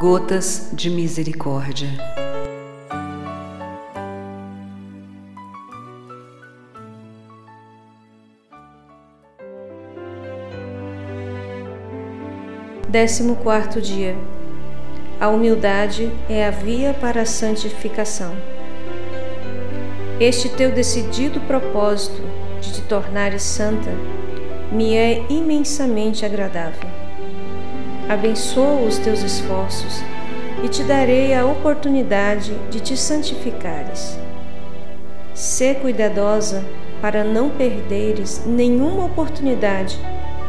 Gotas de Misericórdia. Décimo quarto dia. A humildade é a via para a santificação. Este teu decidido propósito de te tornares santa me é imensamente agradável. Abençoo os teus esforços e te darei a oportunidade de te santificares. Sê cuidadosa para não perderes nenhuma oportunidade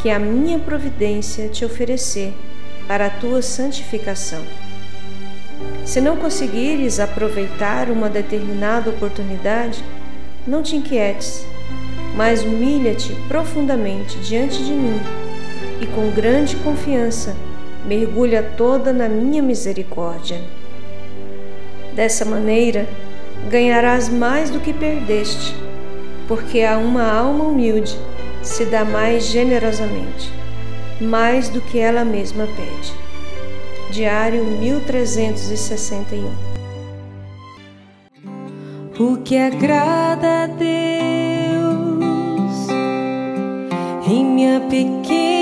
que a minha providência te oferecer para a tua santificação. Se não conseguires aproveitar uma determinada oportunidade, não te inquietes, mas humilha-te profundamente diante de mim e com grande confiança mergulha toda na minha misericórdia. Dessa maneira, ganharás mais do que perdeste, porque a uma alma humilde se dá mais generosamente, mais do que ela mesma pede. Diário 1361 O que agrada a Deus em minha pequena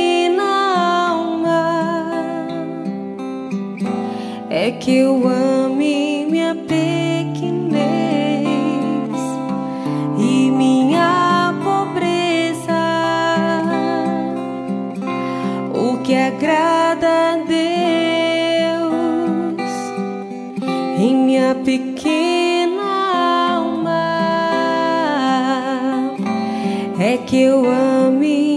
é que eu ame minha pequenez e minha pobreza. O que agrada a Deus em minha pequena alma é que eu ame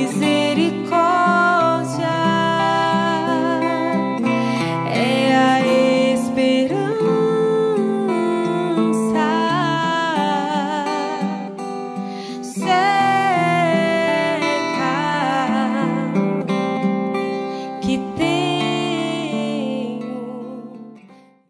misericórdia.